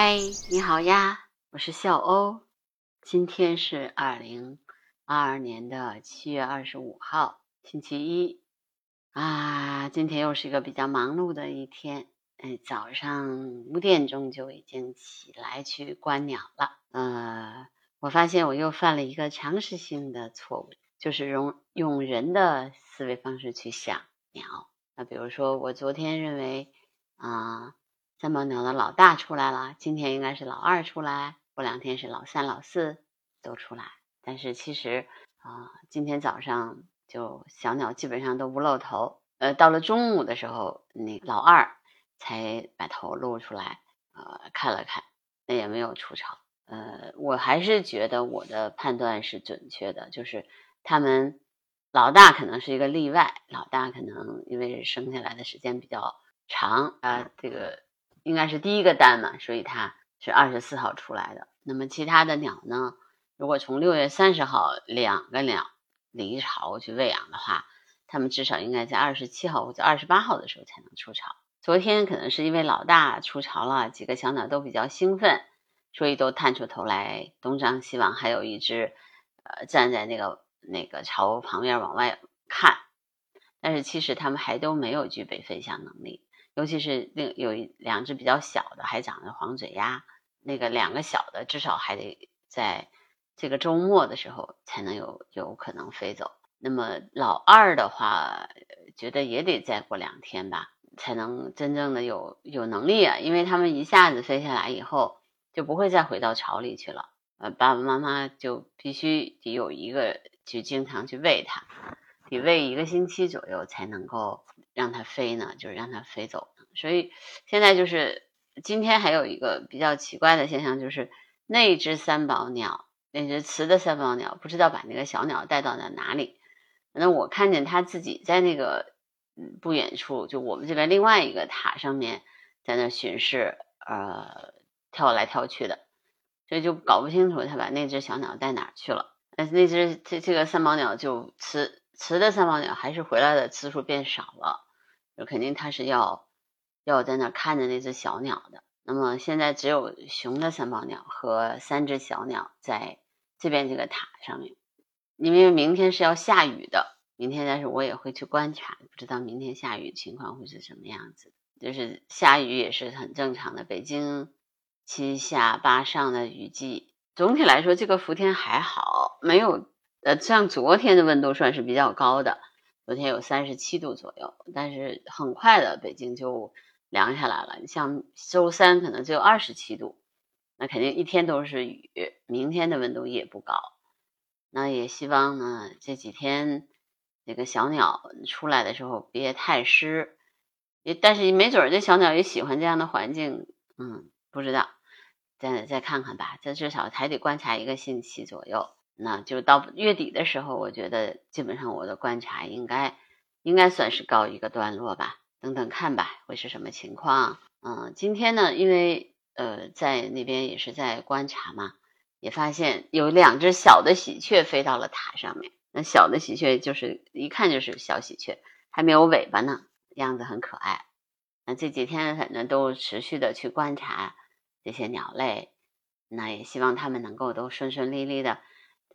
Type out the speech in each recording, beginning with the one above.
嗨，你好呀，我是笑欧。今天是二零二二年的七月二十五号，星期一啊。今天又是一个比较忙碌的一天。哎，早上五点钟就已经起来去观鸟了。呃，我发现我又犯了一个常识性的错误，就是用用人的思维方式去想鸟。那比如说，我昨天认为啊。三宝鸟的老大出来了，今天应该是老二出来，过两天是老三、老四都出来。但是其实啊，今天早上就小鸟基本上都不露头，呃，到了中午的时候，那老二才把头露出来，呃，看了看，那也没有出巢。呃，我还是觉得我的判断是准确的，就是他们老大可能是一个例外，老大可能因为生下来的时间比较长啊，这个。应该是第一个蛋嘛，所以它是二十四号出来的。那么其他的鸟呢？如果从六月三十号两个鸟离巢去喂养的话，它们至少应该在二十七号或者二十八号的时候才能出巢。昨天可能是因为老大出巢了，几个小鸟都比较兴奋，所以都探出头来东张西望，还有一只呃站在那个那个巢旁边往外看。但是其实它们还都没有具备飞翔能力。尤其是另有两只比较小的，还长着黄嘴鸭，那个两个小的至少还得在这个周末的时候才能有有可能飞走。那么老二的话，觉得也得再过两天吧，才能真正的有有能力啊，因为他们一下子飞下来以后，就不会再回到巢里去了。呃，爸爸妈妈就必须得有一个去经常去喂它。得喂一个星期左右才能够让它飞呢，就是让它飞走。所以现在就是今天还有一个比较奇怪的现象，就是那只三宝鸟，那只雌的三宝鸟，不知道把那个小鸟带到了哪里。反正我看见它自己在那个不远处，就我们这边另外一个塔上面，在那巡视，呃，跳来跳去的，所以就搞不清楚它把那只小鸟带哪去了。但是那只这这个三宝鸟就雌。雌的三宝鸟还是回来的次数变少了，就肯定他是要要在那看着那只小鸟的。那么现在只有雄的三宝鸟和三只小鸟在这边这个塔上面，因为明天是要下雨的，明天但是我也会去观察，不知道明天下雨情况会是什么样子。就是下雨也是很正常的，北京七下八上的雨季。总体来说，这个伏天还好，没有。呃，像昨天的温度算是比较高的，昨天有三十七度左右，但是很快的北京就凉下来了。你像周三可能只有二十七度，那肯定一天都是雨。明天的温度也不高，那也希望呢这几天这个小鸟出来的时候别太湿，也但是没准这小鸟也喜欢这样的环境，嗯，不知道，再再看看吧，这至少还得观察一个星期左右。那就到月底的时候，我觉得基本上我的观察应该应该算是告一个段落吧。等等看吧，会是什么情况？嗯，今天呢，因为呃在那边也是在观察嘛，也发现有两只小的喜鹊飞到了塔上面。那小的喜鹊就是一看就是小喜鹊，还没有尾巴呢，样子很可爱。那这几天反正都持续的去观察这些鸟类，那也希望它们能够都顺顺利利的。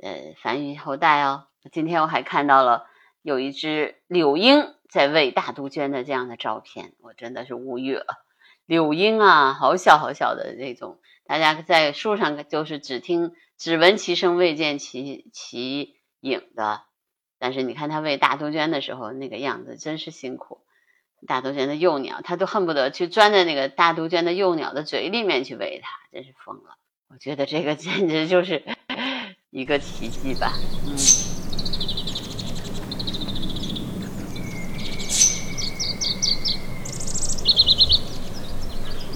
呃，繁育后代哦。今天我还看到了有一只柳莺在喂大杜鹃的这样的照片，我真的是无语了。柳莺啊，好小好小的那种，大家在树上就是只听只闻其声未见其其影的。但是你看它喂大杜鹃的时候那个样子，真是辛苦。大杜鹃的幼鸟，它都恨不得去钻在那个大杜鹃的幼鸟的嘴里面去喂它，真是疯了。我觉得这个简直就是。一个奇迹吧，嗯。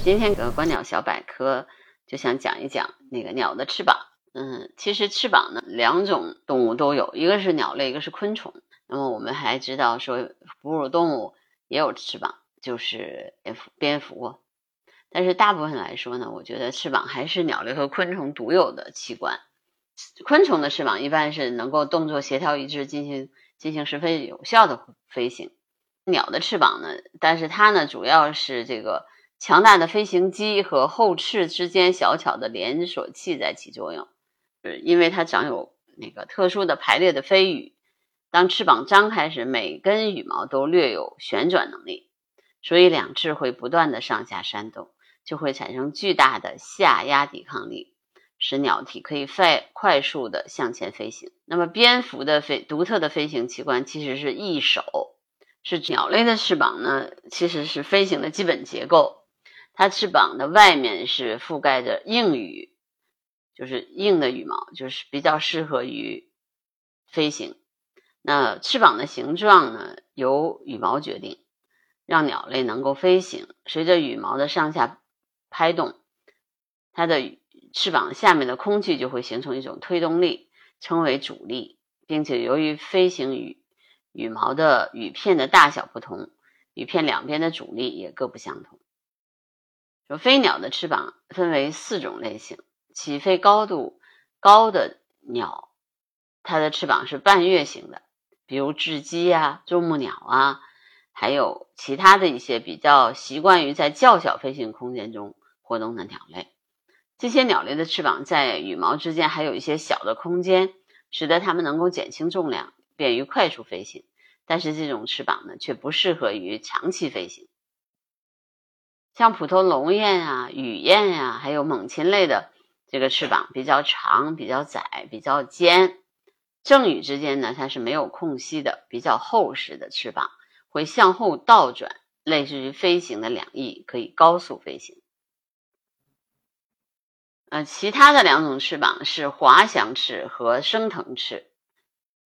今天个观鸟小百科就想讲一讲那个鸟的翅膀。嗯，其实翅膀呢，两种动物都有，一个是鸟类，一个是昆虫。那么我们还知道说，哺乳动物也有翅膀，就是蝙蝠。蝙蝠。但是大部分来说呢，我觉得翅膀还是鸟类和昆虫独有的器官。昆虫的翅膀一般是能够动作协调一致，进行进行十分有效的飞行。鸟的翅膀呢，但是它呢主要是这个强大的飞行肌和后翅之间小巧的连锁器在起作用，呃因为它长有那个特殊的排列的飞羽。当翅膀张开时，每根羽毛都略有旋转能力，所以两翅会不断的上下扇动，就会产生巨大的下压抵抗力，使鸟体可以快快速的向前飞行。那么，蝙蝠的飞独特的飞行器官其实是翼手，是鸟类的翅膀呢，其实是飞行的基本结构。它翅膀的外面是覆盖着硬羽，就是硬的羽毛，就是比较适合于飞行。那翅膀的形状呢，由羽毛决定，让鸟类能够飞行。随着羽毛的上下拍动，它的翅膀下面的空气就会形成一种推动力，称为阻力，并且由于飞行羽羽毛的羽片的大小不同，羽片两边的阻力也各不相同。说飞鸟的翅膀分为四种类型，起飞高度高的鸟，它的翅膀是半月形的。比如雉鸡啊、啄木鸟啊，还有其他的一些比较习惯于在较小飞行空间中活动的鸟类，这些鸟类的翅膀在羽毛之间还有一些小的空间，使得它们能够减轻重量，便于快速飞行。但是这种翅膀呢，却不适合于长期飞行。像普通龙雁啊、雨燕呀，还有猛禽类的这个翅膀比较长、比较窄、比较尖。正羽之间呢，它是没有空隙的，比较厚实的翅膀会向后倒转，类似于飞行的两翼，可以高速飞行。呃，其他的两种翅膀是滑翔翅和升腾翅，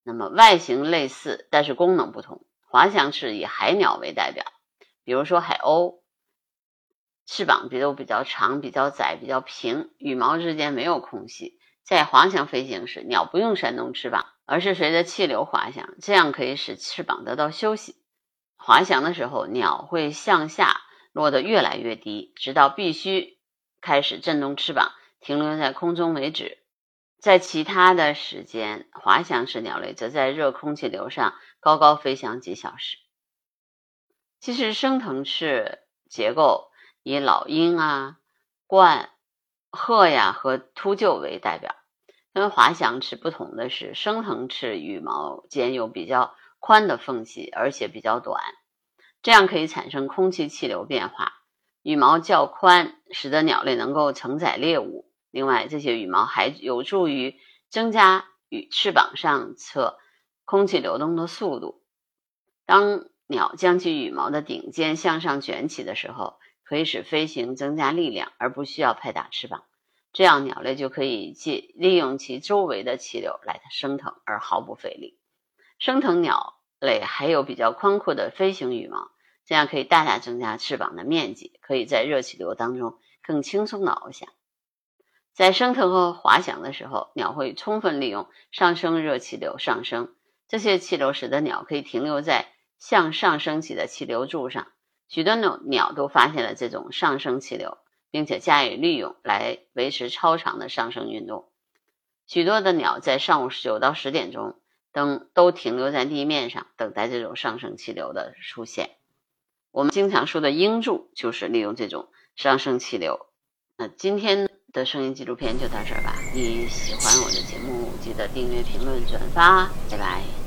那么外形类似，但是功能不同。滑翔翅以海鸟为代表，比如说海鸥，翅膀比都比较长、比较窄、比较平，羽毛之间没有空隙。在滑翔飞行时，鸟不用扇动翅膀，而是随着气流滑翔，这样可以使翅膀得到休息。滑翔的时候，鸟会向下落得越来越低，直到必须开始振动翅膀，停留在空中为止。在其他的时间，滑翔式鸟类则在热空气流上高高飞翔几小时。其实，升腾翅结构以老鹰啊、鹳、鹤呀和秃鹫为代表。跟滑翔翅不同的是，升腾翅羽毛间有比较宽的缝隙，而且比较短，这样可以产生空气气流变化。羽毛较宽，使得鸟类能够承载猎物。另外，这些羽毛还有助于增加羽翅膀上侧空气流动的速度。当鸟将其羽毛的顶尖向上卷起的时候，可以使飞行增加力量，而不需要拍打翅膀。这样，鸟类就可以借利用其周围的气流来升腾，而毫不费力。升腾鸟类还有比较宽阔的飞行羽毛，这样可以大大增加翅膀的面积，可以在热气流当中更轻松的翱翔。在升腾和滑翔的时候，鸟会充分利用上升热气流上升，这些气流使得鸟可以停留在向上升起的气流柱上。许多鸟鸟都发现了这种上升气流。并且加以利用来维持超长的上升运动。许多的鸟在上午九到十点钟等都停留在地面上，等待这种上升气流的出现。我们经常说的鹰柱就是利用这种上升气流。那今天呢的声音纪录片就到这儿吧。你喜欢我的节目，记得订阅、评论、转发，拜拜。